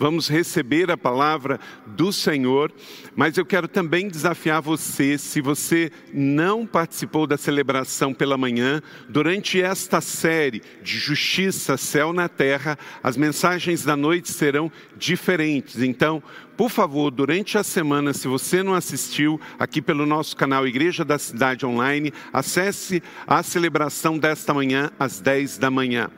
vamos receber a palavra do Senhor, mas eu quero também desafiar você, se você não participou da celebração pela manhã, durante esta série de Justiça, Céu na Terra, as mensagens da noite serão diferentes. Então, por favor, durante a semana, se você não assistiu, aqui pelo nosso canal Igreja da Cidade Online, acesse a celebração desta manhã às 10 da manhã.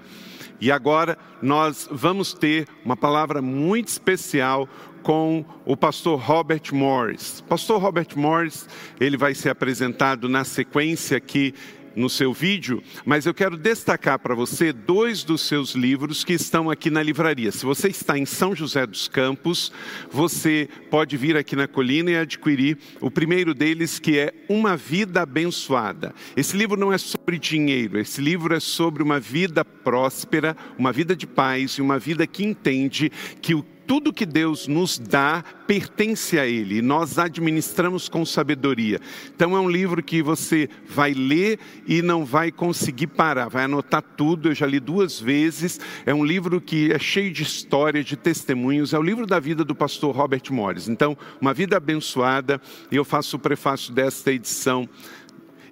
E agora nós vamos ter uma palavra muito especial com o pastor Robert Morris. Pastor Robert Morris, ele vai ser apresentado na sequência aqui no seu vídeo, mas eu quero destacar para você dois dos seus livros que estão aqui na livraria. Se você está em São José dos Campos, você pode vir aqui na colina e adquirir o primeiro deles, que é Uma Vida Abençoada. Esse livro não é sobre dinheiro, esse livro é sobre uma vida próspera, uma vida de paz e uma vida que entende que o tudo que Deus nos dá pertence a Ele, e nós administramos com sabedoria. Então é um livro que você vai ler e não vai conseguir parar, vai anotar tudo. Eu já li duas vezes. É um livro que é cheio de história, de testemunhos. É o livro da vida do pastor Robert Morris. Então, uma vida abençoada, e eu faço o prefácio desta edição.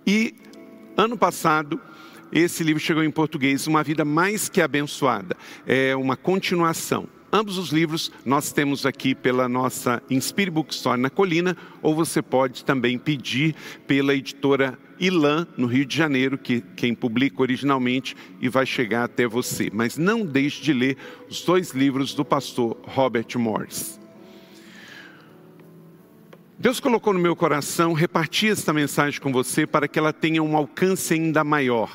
E ano passado, esse livro chegou em português, Uma Vida Mais Que Abençoada. É uma continuação. Ambos os livros nós temos aqui pela nossa Inspire Bookstore na Colina, ou você pode também pedir pela editora Ilan, no Rio de Janeiro, que quem publica originalmente e vai chegar até você. Mas não deixe de ler os dois livros do pastor Robert Morris. Deus colocou no meu coração repartir esta mensagem com você para que ela tenha um alcance ainda maior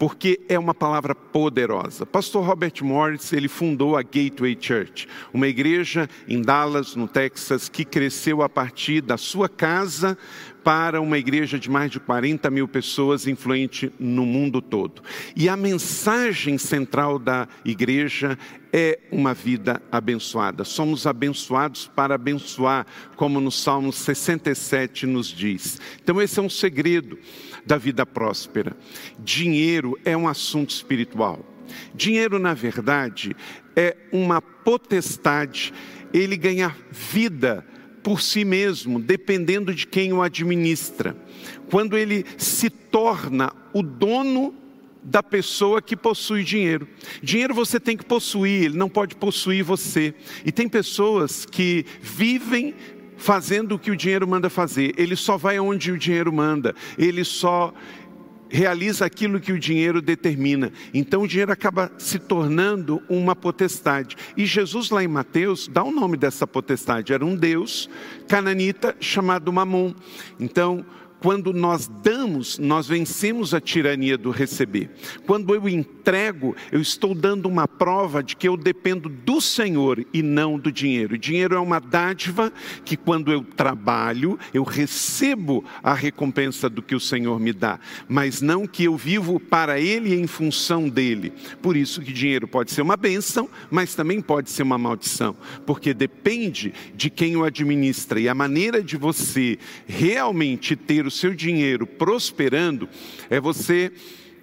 porque é uma palavra poderosa. Pastor Robert Morris, ele fundou a Gateway Church, uma igreja em Dallas, no Texas, que cresceu a partir da sua casa para uma igreja de mais de 40 mil pessoas, influente no mundo todo. E a mensagem central da igreja é uma vida abençoada. Somos abençoados para abençoar, como no Salmo 67 nos diz. Então, esse é um segredo da vida próspera. Dinheiro é um assunto espiritual. Dinheiro, na verdade, é uma potestade, ele ganha vida por si mesmo, dependendo de quem o administra. Quando ele se torna o dono da pessoa que possui dinheiro. Dinheiro você tem que possuir, ele não pode possuir você. E tem pessoas que vivem fazendo o que o dinheiro manda fazer. Ele só vai onde o dinheiro manda. Ele só realiza aquilo que o dinheiro determina. Então o dinheiro acaba se tornando uma potestade. E Jesus lá em Mateus dá o nome dessa potestade. Era um deus cananita chamado Mamon. Então quando nós damos, nós vencemos a tirania do receber. Quando eu entrego, eu estou dando uma prova de que eu dependo do Senhor e não do dinheiro. O dinheiro é uma dádiva que, quando eu trabalho, eu recebo a recompensa do que o Senhor me dá, mas não que eu vivo para Ele em função dele. Por isso que dinheiro pode ser uma bênção, mas também pode ser uma maldição, porque depende de quem o administra e a maneira de você realmente ter o seu dinheiro prosperando é você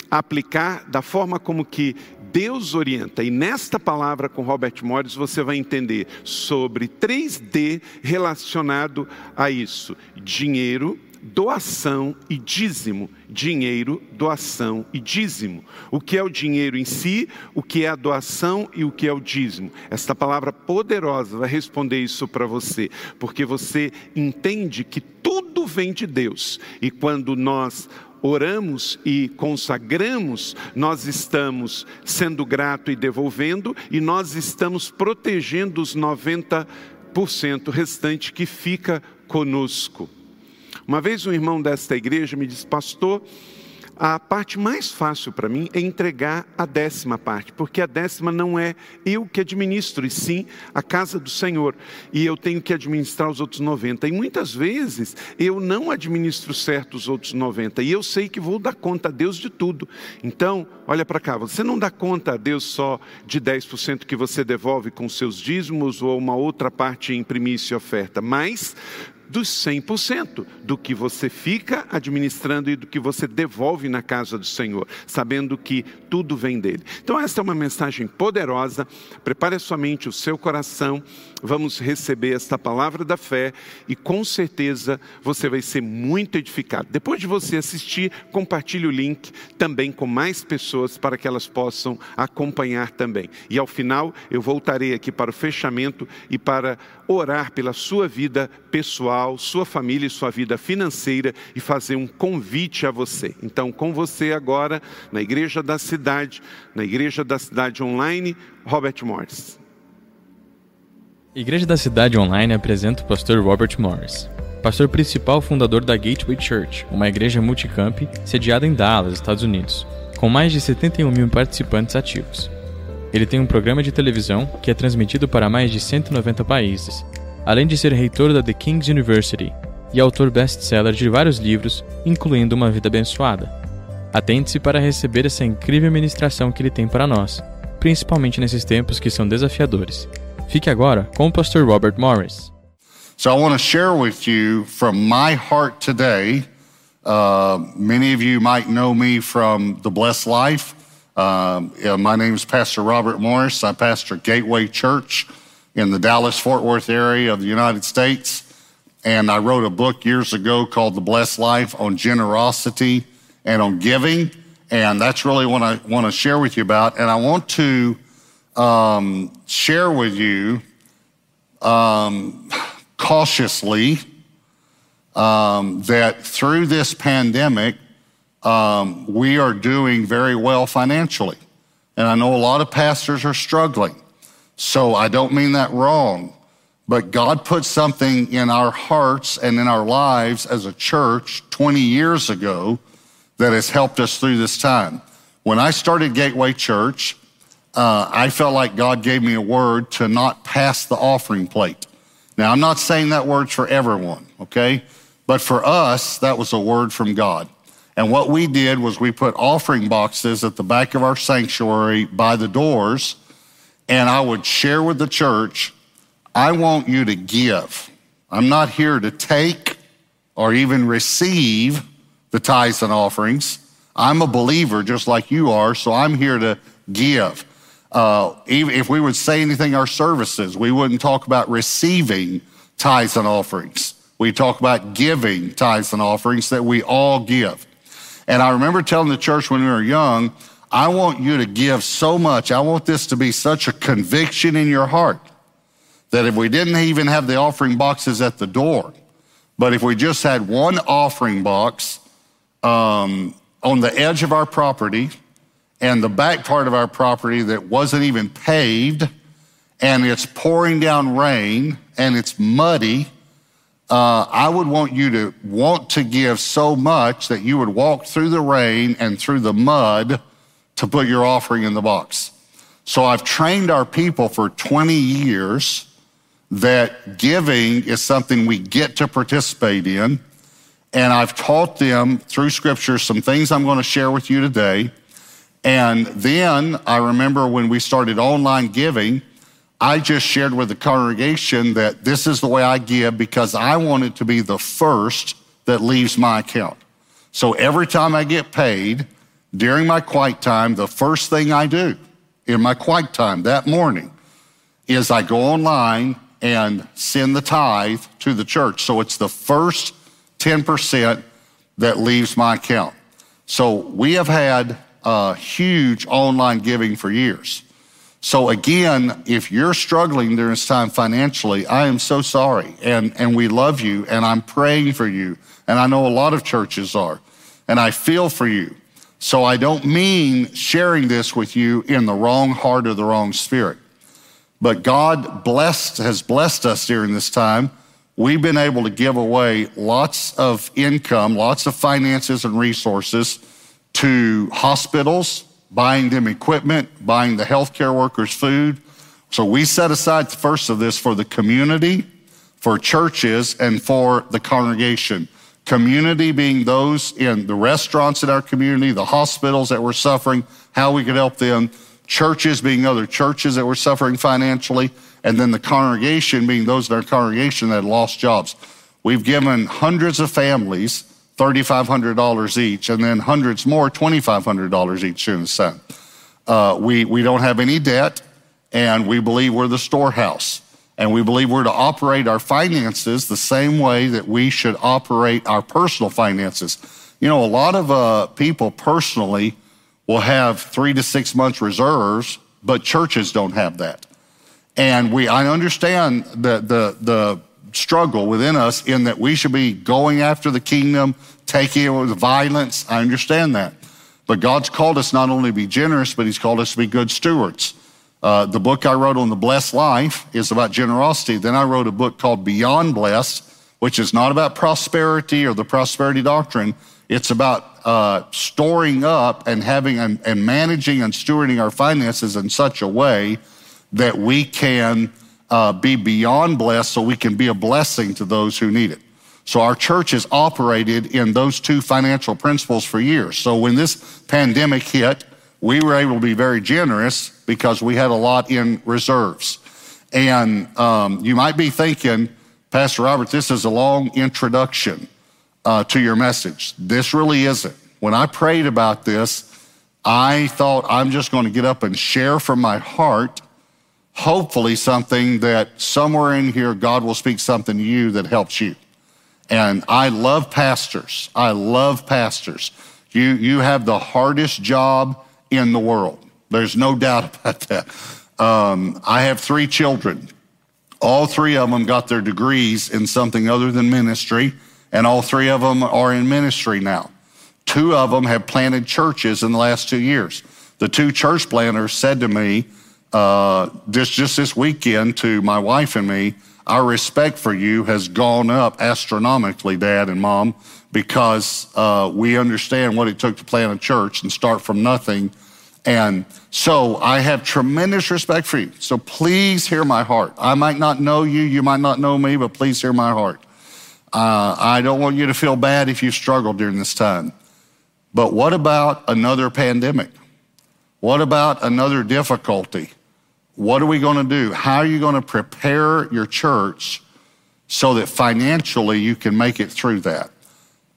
aplicar da forma como que Deus orienta. E nesta palavra com Robert Morris você vai entender sobre 3D relacionado a isso: dinheiro, doação e dízimo. Dinheiro, doação e dízimo. O que é o dinheiro em si, o que é a doação e o que é o dízimo. Esta palavra poderosa vai responder isso para você, porque você entende que tudo vem de Deus. E quando nós oramos e consagramos, nós estamos sendo grato e devolvendo, e nós estamos protegendo os 90% restante que fica conosco. Uma vez um irmão desta igreja me disse, pastor, a parte mais fácil para mim é entregar a décima parte, porque a décima não é eu que administro, e sim a casa do Senhor. E eu tenho que administrar os outros 90. E muitas vezes eu não administro certo os outros 90. E eu sei que vou dar conta a Deus de tudo. Então, olha para cá, você não dá conta a Deus só de 10% que você devolve com seus dízimos ou uma outra parte em primícia e oferta, mas dos 100% do que você fica administrando e do que você devolve na casa do Senhor, sabendo que tudo vem dele. Então, esta é uma mensagem poderosa. Prepare a sua mente, o seu coração. Vamos receber esta palavra da fé e com certeza você vai ser muito edificado. Depois de você assistir, compartilhe o link também com mais pessoas para que elas possam acompanhar também. E ao final, eu voltarei aqui para o fechamento e para orar pela sua vida pessoal, sua família e sua vida financeira e fazer um convite a você. Então, com você agora, na Igreja da Cidade, na Igreja da Cidade Online, Robert Morris. Igreja da Cidade Online apresenta o pastor Robert Morris, pastor principal fundador da Gateway Church, uma igreja multicamp sediada em Dallas, Estados Unidos, com mais de 71 mil participantes ativos. Ele tem um programa de televisão que é transmitido para mais de 190 países, além de ser reitor da The King's University e autor best-seller de vários livros, incluindo Uma Vida Abençoada. Atente-se para receber essa incrível ministração que ele tem para nós, principalmente nesses tempos que são desafiadores. Fique agora com o pastor Robert Morris. So I want to share with you from my heart today. Uh, many of you might know me from the Blessed Life. Yeah, my name is Pastor Robert Morris. I pastor Gateway Church in the Dallas Fort Worth area of the United States. And I wrote a book years ago called The Blessed Life on generosity and on giving. And that's really what I want to share with you about. And I want to um, share with you um, cautiously um, that through this pandemic, um, we are doing very well financially. And I know a lot of pastors are struggling. So I don't mean that wrong. But God put something in our hearts and in our lives as a church 20 years ago that has helped us through this time. When I started Gateway Church, uh, I felt like God gave me a word to not pass the offering plate. Now, I'm not saying that word's for everyone, okay? But for us, that was a word from God. And what we did was we put offering boxes at the back of our sanctuary by the doors, and I would share with the church, I want you to give. I'm not here to take or even receive the tithes and offerings. I'm a believer just like you are, so I'm here to give. Uh, if we would say anything our services, we wouldn't talk about receiving tithes and offerings. We talk about giving tithes and offerings that we all give. And I remember telling the church when we were young, I want you to give so much. I want this to be such a conviction in your heart that if we didn't even have the offering boxes at the door, but if we just had one offering box um, on the edge of our property and the back part of our property that wasn't even paved and it's pouring down rain and it's muddy uh, I would want you to want to give so much that you would walk through the rain and through the mud to put your offering in the box. So I've trained our people for 20 years that giving is something we get to participate in. And I've taught them through scripture some things I'm going to share with you today. And then I remember when we started online giving, I just shared with the congregation that this is the way I give because I want it to be the first that leaves my account. So every time I get paid during my quiet time, the first thing I do in my quiet time that morning is I go online and send the tithe to the church. So it's the first 10% that leaves my account. So we have had uh, huge online giving for years. So again, if you're struggling during this time financially, I am so sorry. And, and we love you and I'm praying for you. And I know a lot of churches are. And I feel for you. So I don't mean sharing this with you in the wrong heart or the wrong spirit. But God blessed, has blessed us during this time. We've been able to give away lots of income, lots of finances and resources to hospitals, buying them equipment, buying the healthcare workers food. So we set aside the first of this for the community, for churches, and for the congregation. Community being those in the restaurants in our community, the hospitals that were suffering, how we could help them, churches being other churches that were suffering financially, and then the congregation being those in our congregation that lost jobs. we've given hundreds of families $3,500 each, and then hundreds more, $2,500 each student sent. Uh, we, we don't have any debt, and we believe we're the storehouse. And we believe we're to operate our finances the same way that we should operate our personal finances. You know, a lot of uh, people personally will have three to six months reserves, but churches don't have that. And we, I understand the, the, the struggle within us in that we should be going after the kingdom, taking it with violence. I understand that. But God's called us not only to be generous, but He's called us to be good stewards. Uh, the book I wrote on the blessed life is about generosity. Then I wrote a book called Beyond Blessed, which is not about prosperity or the prosperity doctrine. It's about uh, storing up and having and, and managing and stewarding our finances in such a way that we can uh, be beyond blessed so we can be a blessing to those who need it. So our church has operated in those two financial principles for years. So when this pandemic hit, we were able to be very generous because we had a lot in reserves. And um, you might be thinking, Pastor Robert, this is a long introduction uh, to your message. This really isn't. When I prayed about this, I thought I'm just going to get up and share from my heart, hopefully, something that somewhere in here God will speak something to you that helps you. And I love pastors. I love pastors. You, you have the hardest job in the world. There's no doubt about that. Um, I have three children. All three of them got their degrees in something other than ministry, and all three of them are in ministry now. Two of them have planted churches in the last two years. The two church planters said to me uh, just, just this weekend to my wife and me, our respect for you has gone up astronomically, Dad and Mom, because uh, we understand what it took to plant a church and start from nothing and so I have tremendous respect for you. So please hear my heart. I might not know you, you might not know me, but please hear my heart. Uh, I don't want you to feel bad if you struggle during this time. But what about another pandemic? What about another difficulty? What are we going to do? How are you going to prepare your church so that financially you can make it through that?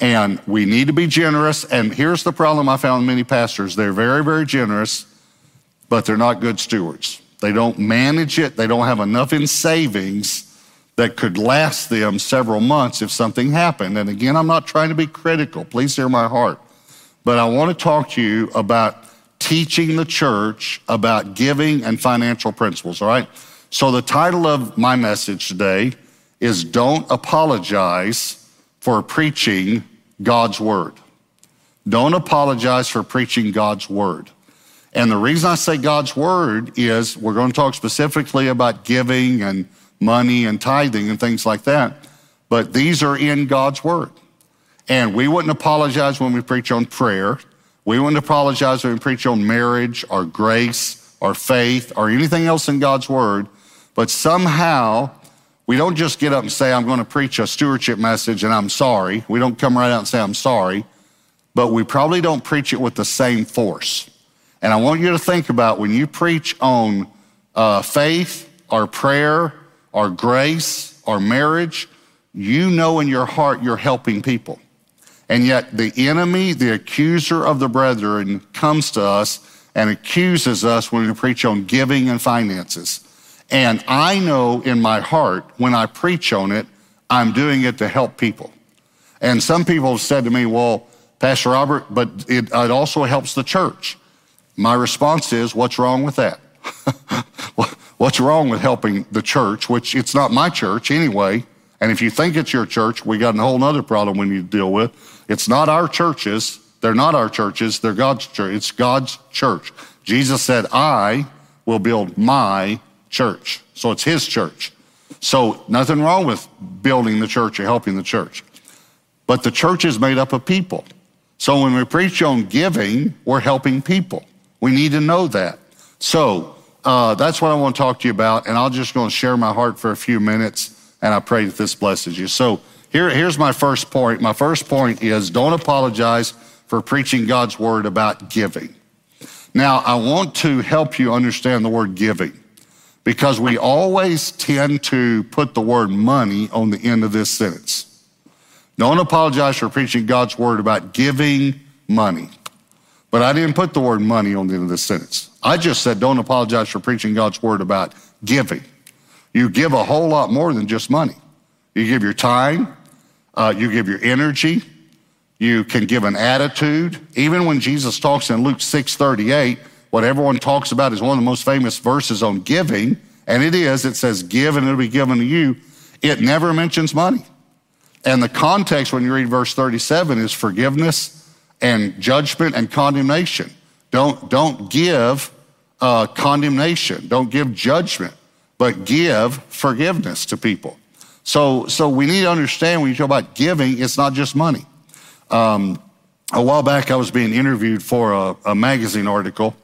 And we need to be generous. And here's the problem I found many pastors they're very, very generous, but they're not good stewards. They don't manage it, they don't have enough in savings that could last them several months if something happened. And again, I'm not trying to be critical. Please hear my heart. But I want to talk to you about teaching the church about giving and financial principles, all right? So the title of my message today is Don't Apologize for Preaching God's word. Don't apologize for preaching God's word. And the reason I say God's word is we're going to talk specifically about giving and money and tithing and things like that. But these are in God's word. And we wouldn't apologize when we preach on prayer. We wouldn't apologize when we preach on marriage or grace or faith or anything else in God's word. But somehow we don't just get up and say, I'm going to preach a stewardship message and I'm sorry. We don't come right out and say, I'm sorry. But we probably don't preach it with the same force. And I want you to think about when you preach on uh, faith or prayer or grace or marriage, you know in your heart you're helping people. And yet the enemy, the accuser of the brethren, comes to us and accuses us when we preach on giving and finances. And I know in my heart when I preach on it, I'm doing it to help people. And some people have said to me, well, Pastor Robert, but it, it also helps the church. My response is, what's wrong with that? what's wrong with helping the church, which it's not my church anyway. And if you think it's your church, we got a whole other problem we need to deal with. It's not our churches. They're not our churches. They're God's church. It's God's church. Jesus said, I will build my church. So it's his church. So nothing wrong with building the church or helping the church. But the church is made up of people. So when we preach on giving, we're helping people. We need to know that. So uh, that's what I want to talk to you about. And I'm just going to share my heart for a few minutes. And I pray that this blesses you. So here, here's my first point. My first point is don't apologize for preaching God's word about giving. Now, I want to help you understand the word giving because we always tend to put the word money on the end of this sentence. Don't apologize for preaching God's word about giving money. But I didn't put the word money on the end of this sentence. I just said, don't apologize for preaching God's word about giving. You give a whole lot more than just money. You give your time, uh, you give your energy, you can give an attitude. Even when Jesus talks in Luke 6 38, what everyone talks about is one of the most famous verses on giving, and it is, it says, Give and it'll be given to you. It never mentions money. And the context when you read verse 37 is forgiveness and judgment and condemnation. Don't, don't give uh, condemnation, don't give judgment, but give forgiveness to people. So, so we need to understand when you talk about giving, it's not just money. Um, a while back, I was being interviewed for a, a magazine article,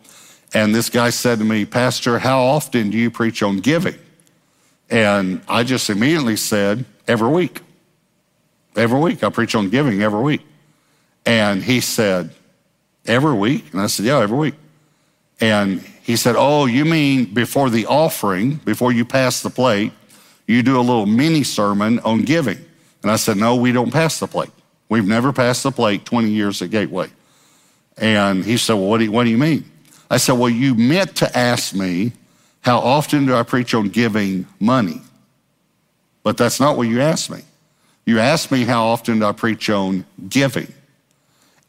and this guy said to me, Pastor, how often do you preach on giving? And I just immediately said, every week. Every week. I preach on giving every week. And he said, Every week? And I said, Yeah, every week. And he said, Oh, you mean before the offering, before you pass the plate, you do a little mini sermon on giving? And I said, No, we don't pass the plate. We've never passed the plate 20 years at Gateway. And he said, Well, what do you, what do you mean? I said, Well, you meant to ask me, how often do I preach on giving money? But that's not what you asked me. You asked me, How often do I preach on giving?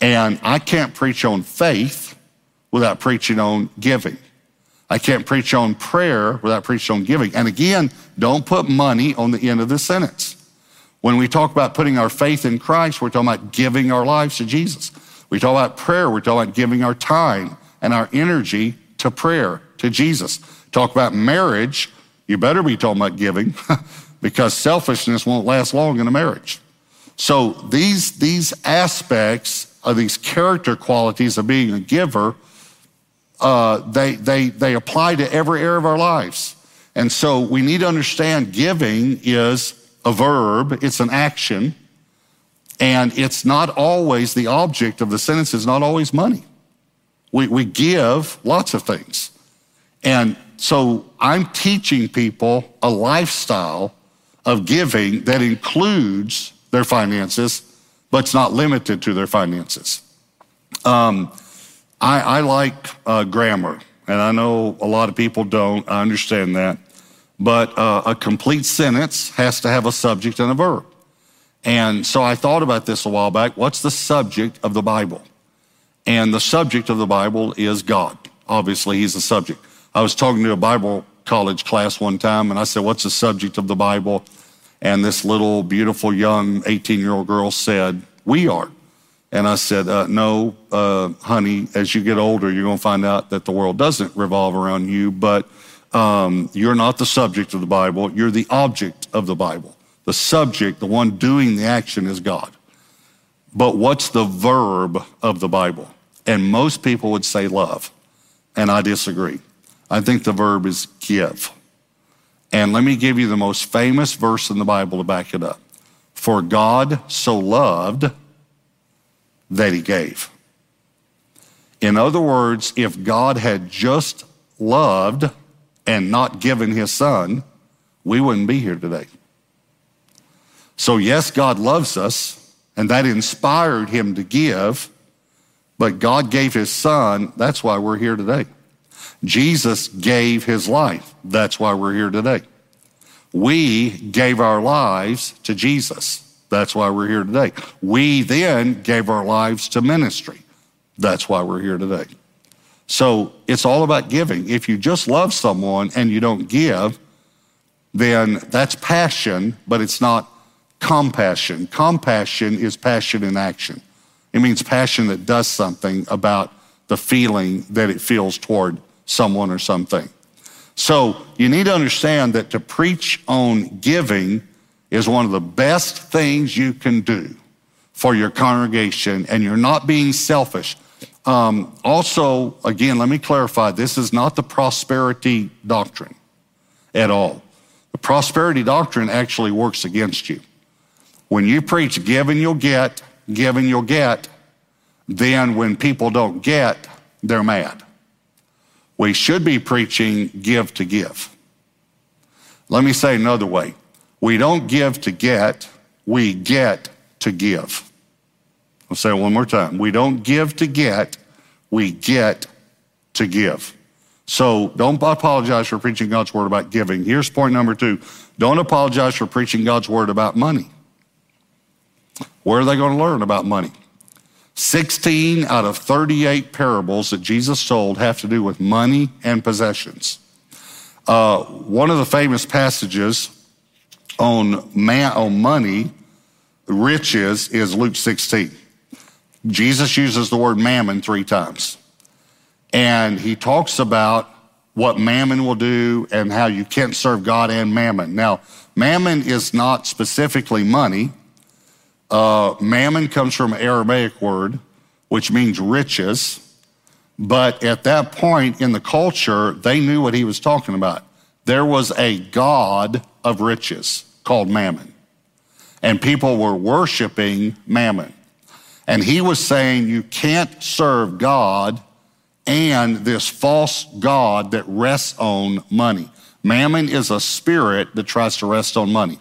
And I can't preach on faith without preaching on giving. I can't preach on prayer without preaching on giving. And again, don't put money on the end of the sentence. When we talk about putting our faith in Christ, we're talking about giving our lives to Jesus. We talk about prayer, we're talking about giving our time and our energy to prayer, to Jesus. Talk about marriage, you better be talking about giving because selfishness won't last long in a marriage. So these, these aspects of these character qualities of being a giver, uh, they, they, they apply to every area of our lives. And so we need to understand giving is a verb, it's an action, and it's not always the object of the sentence is not always money. We, we give lots of things. And so I'm teaching people a lifestyle of giving that includes their finances but it's not limited to their finances. Um, I, I, like uh, grammar, and I know a lot of people don't. I understand that. But uh, a complete sentence has to have a subject and a verb. And so I thought about this a while back. What's the subject of the Bible? And the subject of the Bible is God. Obviously, He's the subject. I was talking to a Bible college class one time, and I said, What's the subject of the Bible? And this little beautiful young 18 year old girl said, We are. And I said, uh, No, uh, honey, as you get older, you're going to find out that the world doesn't revolve around you, but um, you're not the subject of the Bible, you're the object of the Bible. The subject, the one doing the action, is God. But what's the verb of the Bible? And most people would say love. And I disagree. I think the verb is give. And let me give you the most famous verse in the Bible to back it up. For God so loved that he gave. In other words, if God had just loved and not given his son, we wouldn't be here today. So, yes, God loves us, and that inspired him to give, but God gave his son. That's why we're here today. Jesus gave his life. That's why we're here today. We gave our lives to Jesus. That's why we're here today. We then gave our lives to ministry. That's why we're here today. So it's all about giving. If you just love someone and you don't give, then that's passion, but it's not compassion. Compassion is passion in action. It means passion that does something about the feeling that it feels toward someone or something. So you need to understand that to preach on giving is one of the best things you can do for your congregation, and you're not being selfish. Um, also, again, let me clarify this is not the prosperity doctrine at all. The prosperity doctrine actually works against you. When you preach give and you'll get, give and you'll get, then when people don't get, they're mad. We should be preaching give to give. Let me say another way. We don't give to get, we get to give. I'll say it one more time. We don't give to get, we get to give. So don't apologize for preaching God's word about giving. Here's point number two don't apologize for preaching God's word about money. Where are they going to learn about money? 16 out of 38 parables that Jesus told have to do with money and possessions. Uh, one of the famous passages on, man, on money, riches, is Luke 16. Jesus uses the word mammon three times. And he talks about what mammon will do and how you can't serve God and mammon. Now, mammon is not specifically money. Uh, mammon comes from Aramaic word, which means riches. But at that point in the culture, they knew what he was talking about. There was a God of riches called Mammon, and people were worshiping Mammon. And he was saying, You can't serve God and this false God that rests on money. Mammon is a spirit that tries to rest on money.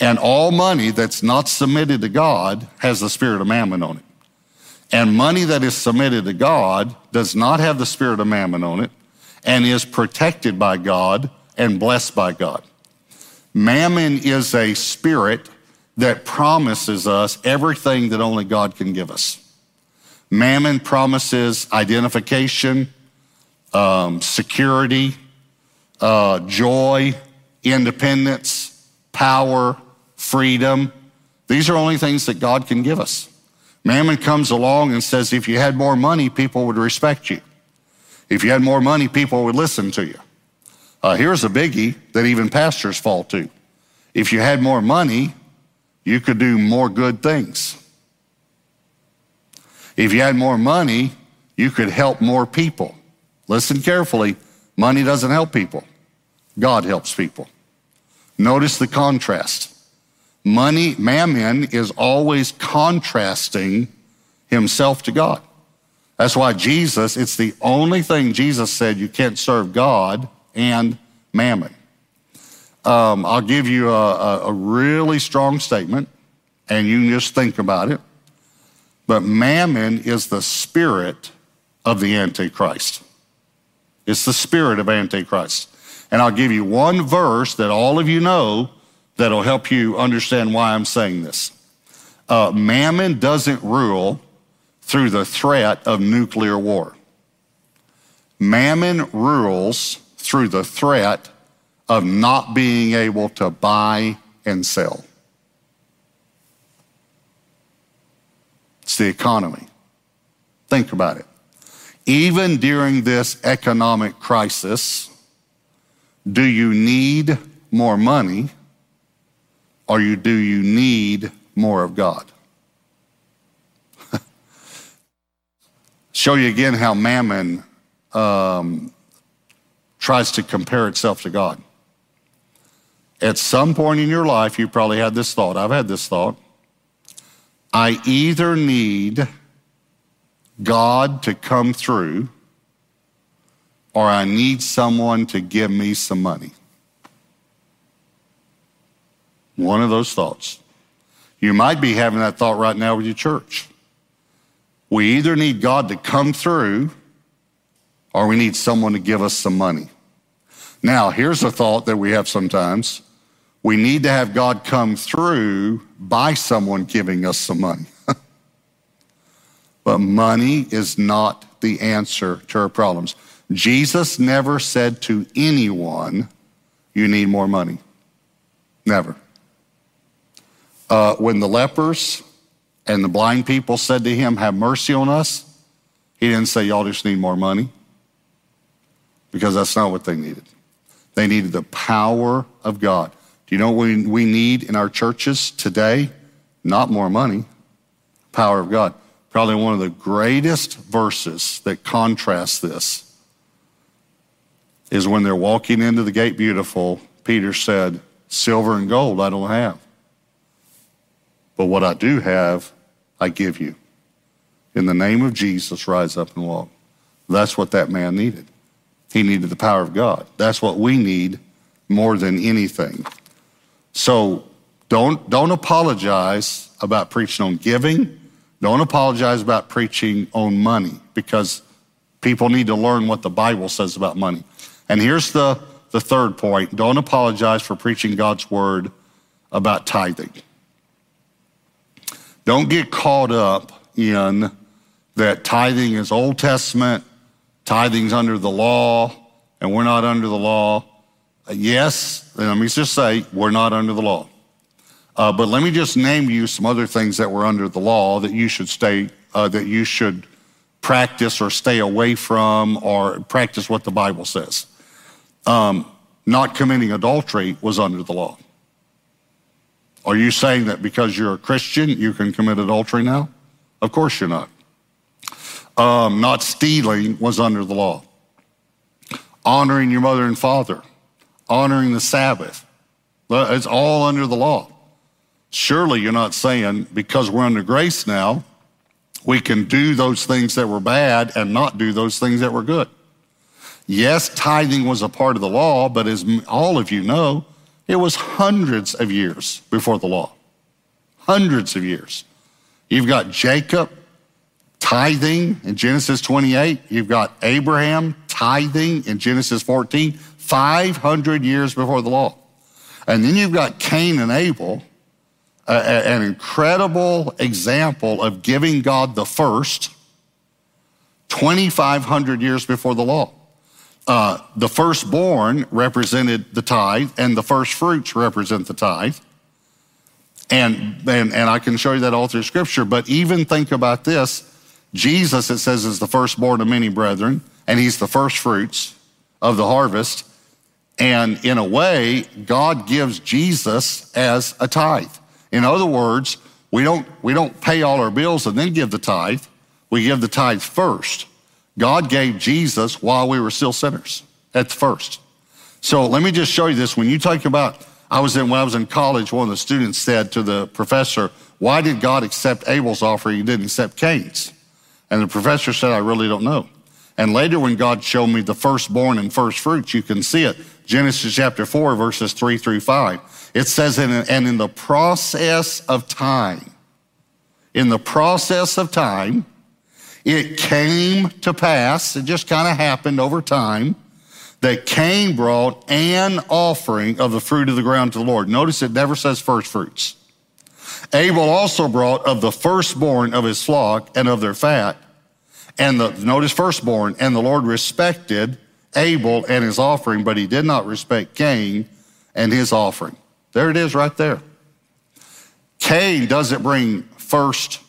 And all money that's not submitted to God has the spirit of mammon on it. And money that is submitted to God does not have the spirit of mammon on it and is protected by God and blessed by God. Mammon is a spirit that promises us everything that only God can give us. Mammon promises identification, um, security, uh, joy, independence, power, freedom. These are only things that God can give us. Mammon comes along and says, if you had more money, people would respect you. If you had more money, people would listen to you. Uh, here's a biggie that even pastors fall to. If you had more money, you could do more good things. If you had more money, you could help more people. Listen carefully money doesn't help people, God helps people. Notice the contrast. Money, mammon, is always contrasting himself to God. That's why Jesus, it's the only thing Jesus said you can't serve God and mammon. Um, I'll give you a, a, a really strong statement, and you can just think about it. But mammon is the spirit of the Antichrist. It's the spirit of Antichrist. And I'll give you one verse that all of you know that'll help you understand why I'm saying this. Uh, mammon doesn't rule through the threat of nuclear war. Mammon rules through the threat of not being able to buy and sell. It's the economy. Think about it. Even during this economic crisis, do you need more money or you, do you need more of God? Show you again how mammon um, tries to compare itself to God. At some point in your life, you probably had this thought. I've had this thought. I either need God to come through or I need someone to give me some money. One of those thoughts. You might be having that thought right now with your church. We either need God to come through or we need someone to give us some money. Now, here's a thought that we have sometimes. We need to have God come through by someone giving us some money. but money is not the answer to our problems. Jesus never said to anyone, You need more money. Never. Uh, when the lepers and the blind people said to him, Have mercy on us, he didn't say, Y'all just need more money, because that's not what they needed. They needed the power of God. Do you know what we, we need in our churches today? Not more money, power of God. Probably one of the greatest verses that contrasts this is when they're walking into the gate beautiful, Peter said, Silver and gold I don't have. But what I do have, I give you. In the name of Jesus, rise up and walk. That's what that man needed. He needed the power of God. That's what we need more than anything. So Don't, don't apologize about preaching on giving. Don't apologize about preaching on money because people need to learn what the Bible says about money. And here's the, the third point don't apologize for preaching God's word about tithing. Don't get caught up in that tithing is Old Testament, tithing's under the law, and we're not under the law. Yes, let me just say, we're not under the law. Uh, but let me just name you some other things that were under the law that you should stay, uh, that you should practice or stay away from or practice what the Bible says. Um, not committing adultery was under the law. Are you saying that because you're a Christian, you can commit adultery now? Of course you're not. Um, not stealing was under the law. Honoring your mother and father, honoring the Sabbath, it's all under the law. Surely you're not saying because we're under grace now, we can do those things that were bad and not do those things that were good. Yes, tithing was a part of the law, but as all of you know, it was hundreds of years before the law. Hundreds of years. You've got Jacob tithing in Genesis 28. You've got Abraham tithing in Genesis 14, 500 years before the law. And then you've got Cain and Abel, an incredible example of giving God the first 2,500 years before the law. Uh, the firstborn represented the tithe, and the first fruits represent the tithe. And, and, and I can show you that all through Scripture, but even think about this Jesus, it says, is the firstborn of many brethren, and he's the first fruits of the harvest. And in a way, God gives Jesus as a tithe. In other words, we don't, we don't pay all our bills and then give the tithe. We give the tithe first. God gave Jesus while we were still sinners at first. So let me just show you this. When you talk about, I was in, when I was in college, one of the students said to the professor, why did God accept Abel's offering He didn't accept Cain's? And the professor said, I really don't know. And later when God showed me the firstborn and first fruits, you can see it. Genesis chapter 4, verses 3 through 5. It says, and in the process of time, in the process of time, it came to pass, it just kind of happened over time, that Cain brought an offering of the fruit of the ground to the Lord. Notice it never says first fruits. Abel also brought of the firstborn of his flock and of their fat. And the, notice firstborn, and the Lord respected Abel and his offering, but he did not respect Cain and his offering. There it is right there. Cain doesn't bring first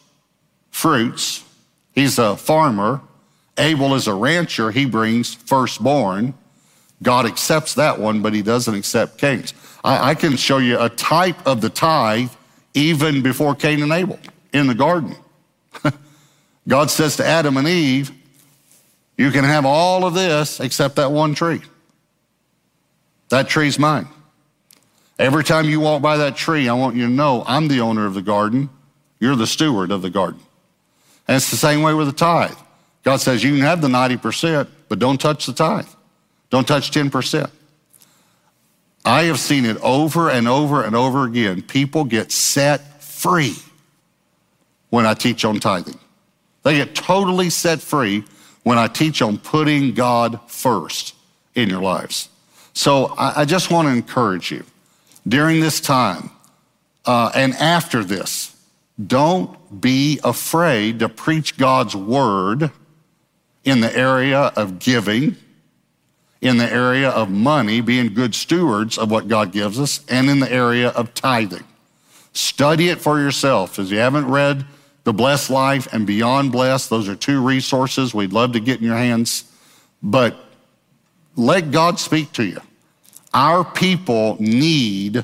fruits. He's a farmer. Abel is a rancher. He brings firstborn. God accepts that one, but he doesn't accept Cain's. I, I can show you a type of the tithe even before Cain and Abel in the garden. God says to Adam and Eve, You can have all of this except that one tree. That tree's mine. Every time you walk by that tree, I want you to know I'm the owner of the garden. You're the steward of the garden. And it's the same way with the tithe. God says you can have the 90%, but don't touch the tithe. Don't touch 10%. I have seen it over and over and over again. People get set free when I teach on tithing. They get totally set free when I teach on putting God first in your lives. So I, I just want to encourage you during this time uh, and after this, don't be afraid to preach God's word in the area of giving, in the area of money, being good stewards of what God gives us, and in the area of tithing. Study it for yourself. If you haven't read The Blessed Life and Beyond Blessed, those are two resources we'd love to get in your hands. But let God speak to you. Our people need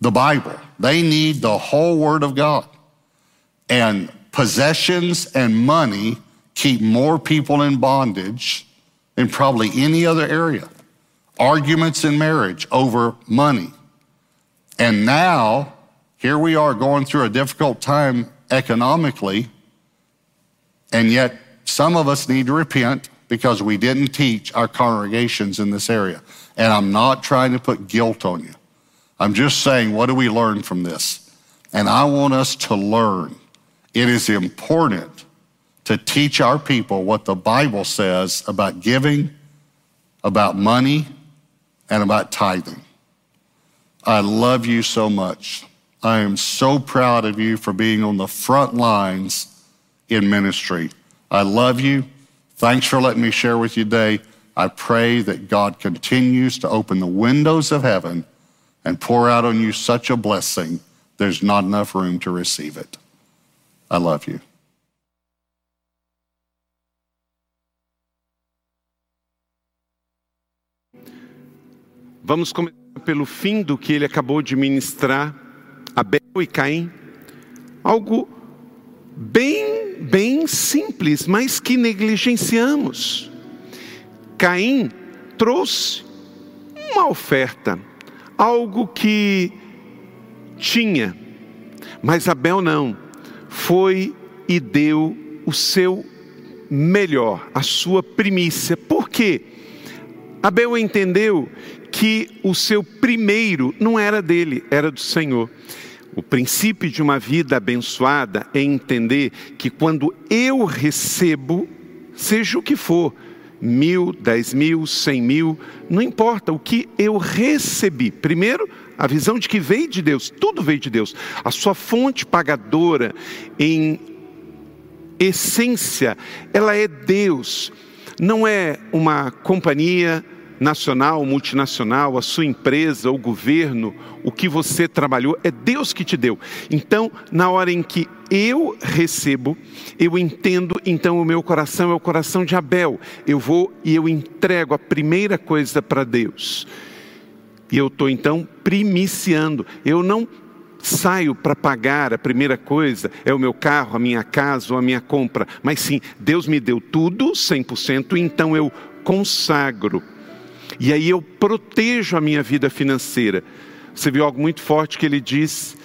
the Bible, they need the whole Word of God. And possessions and money keep more people in bondage than probably any other area. Arguments in marriage over money. And now, here we are going through a difficult time economically, and yet some of us need to repent because we didn't teach our congregations in this area. And I'm not trying to put guilt on you. I'm just saying, what do we learn from this? And I want us to learn. It is important to teach our people what the Bible says about giving, about money, and about tithing. I love you so much. I am so proud of you for being on the front lines in ministry. I love you. Thanks for letting me share with you today. I pray that God continues to open the windows of heaven and pour out on you such a blessing, there's not enough room to receive it. I love you. Vamos começar pelo fim do que ele acabou de ministrar, Abel e Caim. Algo bem, bem simples, mas que negligenciamos. Caim trouxe uma oferta, algo que tinha, mas Abel não. Foi e deu o seu melhor, a sua primícia. Por quê? Abel entendeu que o seu primeiro não era dele, era do Senhor. O princípio de uma vida abençoada é entender que quando eu recebo, seja o que for, mil, dez mil, cem mil, não importa o que eu recebi. Primeiro, a visão de que veio de Deus, tudo veio de Deus. A sua fonte pagadora, em essência, ela é Deus. Não é uma companhia, nacional, multinacional, a sua empresa, o governo, o que você trabalhou, é Deus que te deu. Então, na hora em que eu recebo, eu entendo, então o meu coração é o coração de Abel. Eu vou e eu entrego a primeira coisa para Deus. E eu estou então primiciando. Eu não saio para pagar a primeira coisa, é o meu carro, a minha casa ou a minha compra, mas sim, Deus me deu tudo 100%, então eu consagro e aí eu protejo a minha vida financeira. Você viu algo muito forte que ele diz: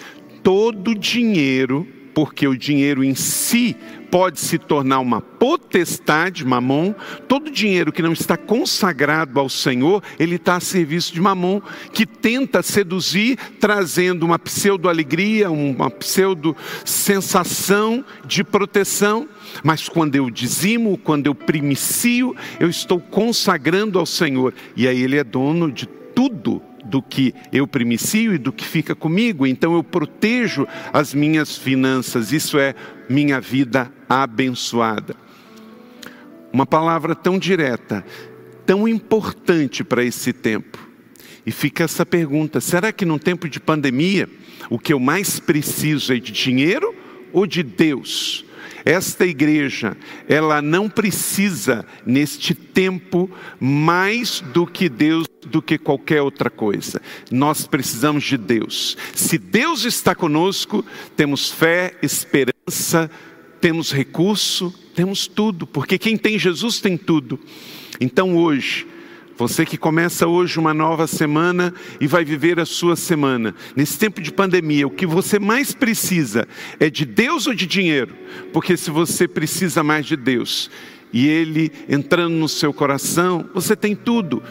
todo dinheiro, porque o dinheiro em si pode se tornar uma potestade, mamon. Todo dinheiro que não está consagrado ao Senhor, ele está a serviço de mamon, que tenta seduzir, trazendo uma pseudo-alegria, uma pseudo-sensação de proteção. Mas quando eu dizimo, quando eu primicio, eu estou consagrando ao Senhor. E aí ele é dono de tudo do que eu primicio e do que fica comigo, então eu protejo as minhas finanças, isso é minha vida abençoada. Uma palavra tão direta, tão importante para esse tempo. E fica essa pergunta: será que num tempo de pandemia, o que eu mais preciso é de dinheiro ou de Deus? Esta igreja, ela não precisa neste tempo mais do que Deus, do que qualquer outra coisa. Nós precisamos de Deus. Se Deus está conosco, temos fé, esperança, temos recurso, temos tudo, porque quem tem Jesus tem tudo. Então hoje, você que começa hoje uma nova semana e vai viver a sua semana. Nesse tempo de pandemia, o que você mais precisa é de Deus ou de dinheiro? Porque se você precisa mais de Deus e Ele entrando no seu coração, você tem tudo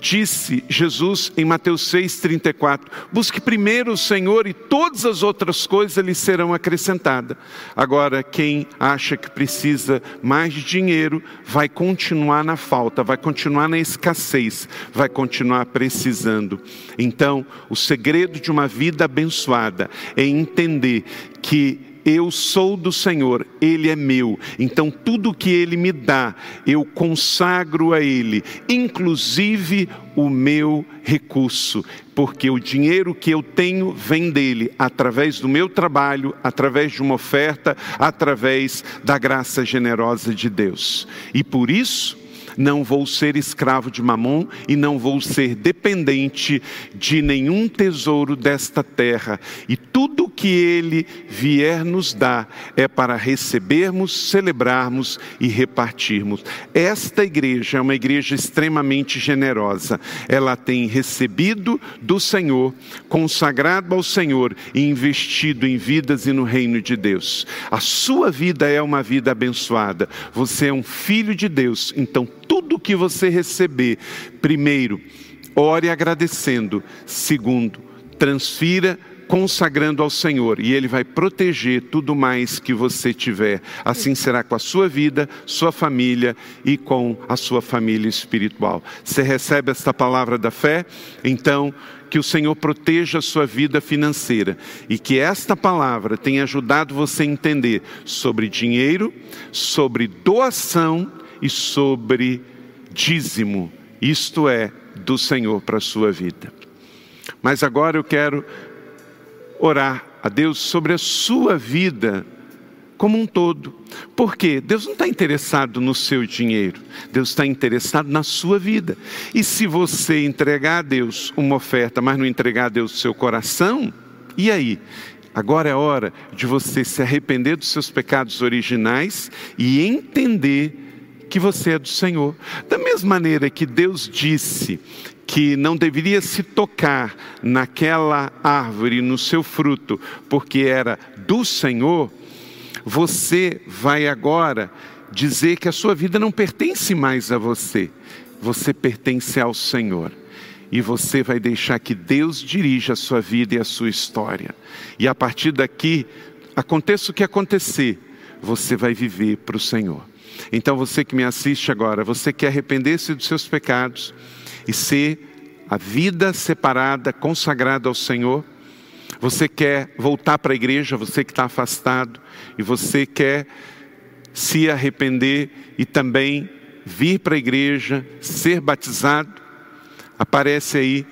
disse Jesus em Mateus 6,34: Busque primeiro o Senhor e todas as outras coisas lhe serão acrescentadas. Agora, quem acha que precisa mais de dinheiro, vai continuar na falta, vai continuar na escassez, vai continuar precisando. Então, o segredo de uma vida abençoada é entender que eu sou do Senhor, Ele é meu. Então tudo que Ele me dá, eu consagro a Ele, inclusive o meu recurso, porque o dinheiro que eu tenho vem dele, através do meu trabalho, através de uma oferta, através da graça generosa de Deus. E por isso, não vou ser escravo de Mamon e não vou ser dependente de nenhum tesouro desta terra. E tudo que ele vier nos dar é para recebermos, celebrarmos e repartirmos. Esta igreja é uma igreja extremamente generosa. Ela tem recebido do Senhor, consagrado ao Senhor e investido em vidas e no reino de Deus. A sua vida é uma vida abençoada. Você é um filho de Deus, então tudo que você receber, primeiro, ore agradecendo, segundo, transfira consagrando ao Senhor e Ele vai proteger tudo mais que você tiver. Assim será com a sua vida, sua família e com a sua família espiritual. Você recebe esta palavra da fé? Então, que o Senhor proteja a sua vida financeira e que esta palavra tenha ajudado você a entender sobre dinheiro, sobre doação e sobre dízimo. Isto é do Senhor para a sua vida. Mas agora eu quero orar a Deus sobre a sua vida como um todo. Por quê? Deus não está interessado no seu dinheiro, Deus está interessado na sua vida. E se você entregar a Deus uma oferta, mas não entregar a Deus o seu coração, e aí? Agora é hora de você se arrepender dos seus pecados originais e entender que você é do Senhor. Da mesma maneira que Deus disse que não deveria se tocar naquela árvore, no seu fruto, porque era do Senhor, você vai agora dizer que a sua vida não pertence mais a você, você pertence ao Senhor. E você vai deixar que Deus dirija a sua vida e a sua história. E a partir daqui, aconteça o que acontecer, você vai viver para o Senhor. Então você que me assiste agora, você quer arrepender-se dos seus pecados, e ser a vida separada, consagrada ao Senhor. Você quer voltar para a igreja, você que está afastado, e você quer se arrepender e também vir para a igreja, ser batizado. Aparece aí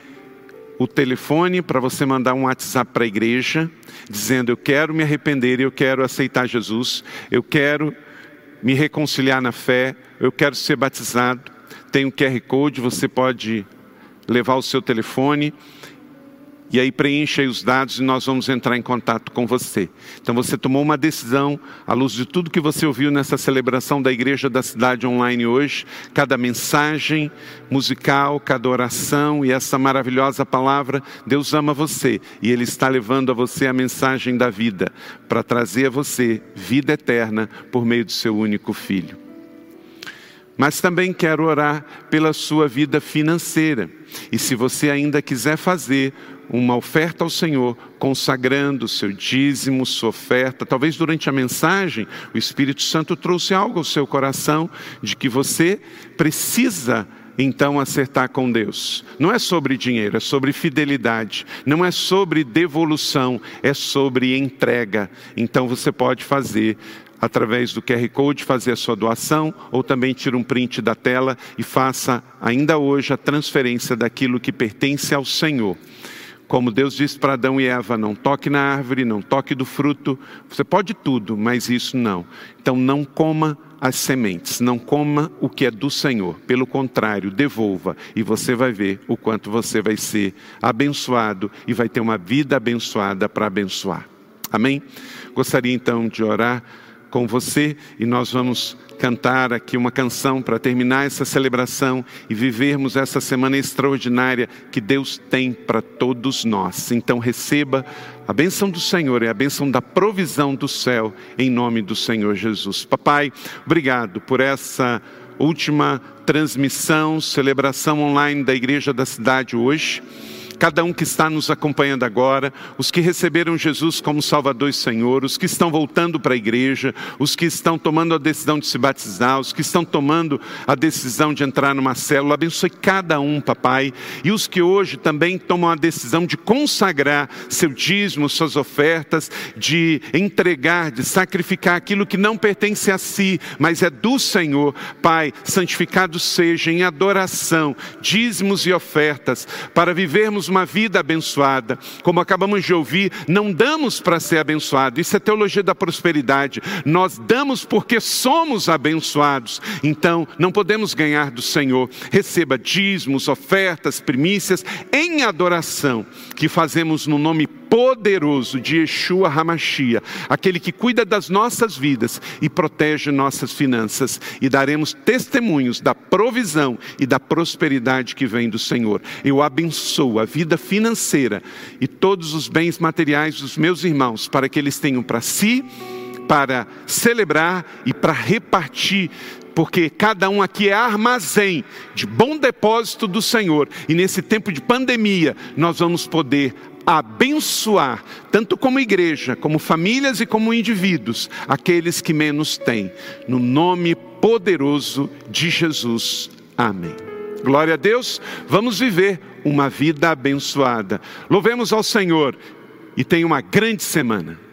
o telefone para você mandar um WhatsApp para a igreja, dizendo: Eu quero me arrepender, eu quero aceitar Jesus, eu quero me reconciliar na fé, eu quero ser batizado tem um QR Code, você pode levar o seu telefone e aí preencha aí os dados e nós vamos entrar em contato com você. Então você tomou uma decisão à luz de tudo que você ouviu nessa celebração da Igreja da Cidade Online hoje, cada mensagem musical, cada oração e essa maravilhosa palavra, Deus ama você e Ele está levando a você a mensagem da vida para trazer a você vida eterna por meio do seu único Filho. Mas também quero orar pela sua vida financeira. E se você ainda quiser fazer uma oferta ao Senhor, consagrando seu dízimo, sua oferta, talvez durante a mensagem o Espírito Santo trouxe algo ao seu coração de que você precisa então acertar com Deus. Não é sobre dinheiro, é sobre fidelidade. Não é sobre devolução, é sobre entrega. Então você pode fazer através do QR Code, fazer a sua doação, ou também tira um print da tela e faça ainda hoje a transferência daquilo que pertence ao Senhor. Como Deus disse para Adão e Eva: não toque na árvore, não toque do fruto. Você pode tudo, mas isso não. Então não coma as sementes, não coma o que é do Senhor. Pelo contrário, devolva e você vai ver o quanto você vai ser abençoado e vai ter uma vida abençoada para abençoar. Amém? Gostaria então de orar com você e nós vamos cantar aqui uma canção para terminar essa celebração e vivermos essa semana extraordinária que Deus tem para todos nós. Então receba a bênção do Senhor e a bênção da provisão do céu em nome do Senhor Jesus. Papai, obrigado por essa última transmissão, celebração online da igreja da cidade hoje cada um que está nos acompanhando agora, os que receberam Jesus como Salvador e Senhor, os que estão voltando para a igreja, os que estão tomando a decisão de se batizar, os que estão tomando a decisão de entrar numa célula, abençoe cada um, papai, e os que hoje também tomam a decisão de consagrar seu dízimo, suas ofertas, de entregar, de sacrificar aquilo que não pertence a si, mas é do Senhor, Pai, santificado seja em adoração, dízimos e ofertas, para vivermos uma vida abençoada. Como acabamos de ouvir, não damos para ser abençoado. Isso é teologia da prosperidade. Nós damos porque somos abençoados. Então, não podemos ganhar do Senhor. Receba dízimos, ofertas, primícias em adoração que fazemos no nome poderoso de Yeshua Hamashia, aquele que cuida das nossas vidas e protege nossas finanças, e daremos testemunhos da provisão e da prosperidade que vem do Senhor. Eu abençoo a vida financeira e todos os bens materiais dos meus irmãos, para que eles tenham para si, para celebrar e para repartir porque cada um aqui é armazém de bom depósito do Senhor, e nesse tempo de pandemia nós vamos poder abençoar, tanto como igreja, como famílias e como indivíduos, aqueles que menos têm. No nome poderoso de Jesus. Amém. Glória a Deus, vamos viver uma vida abençoada. Louvemos ao Senhor e tenha uma grande semana.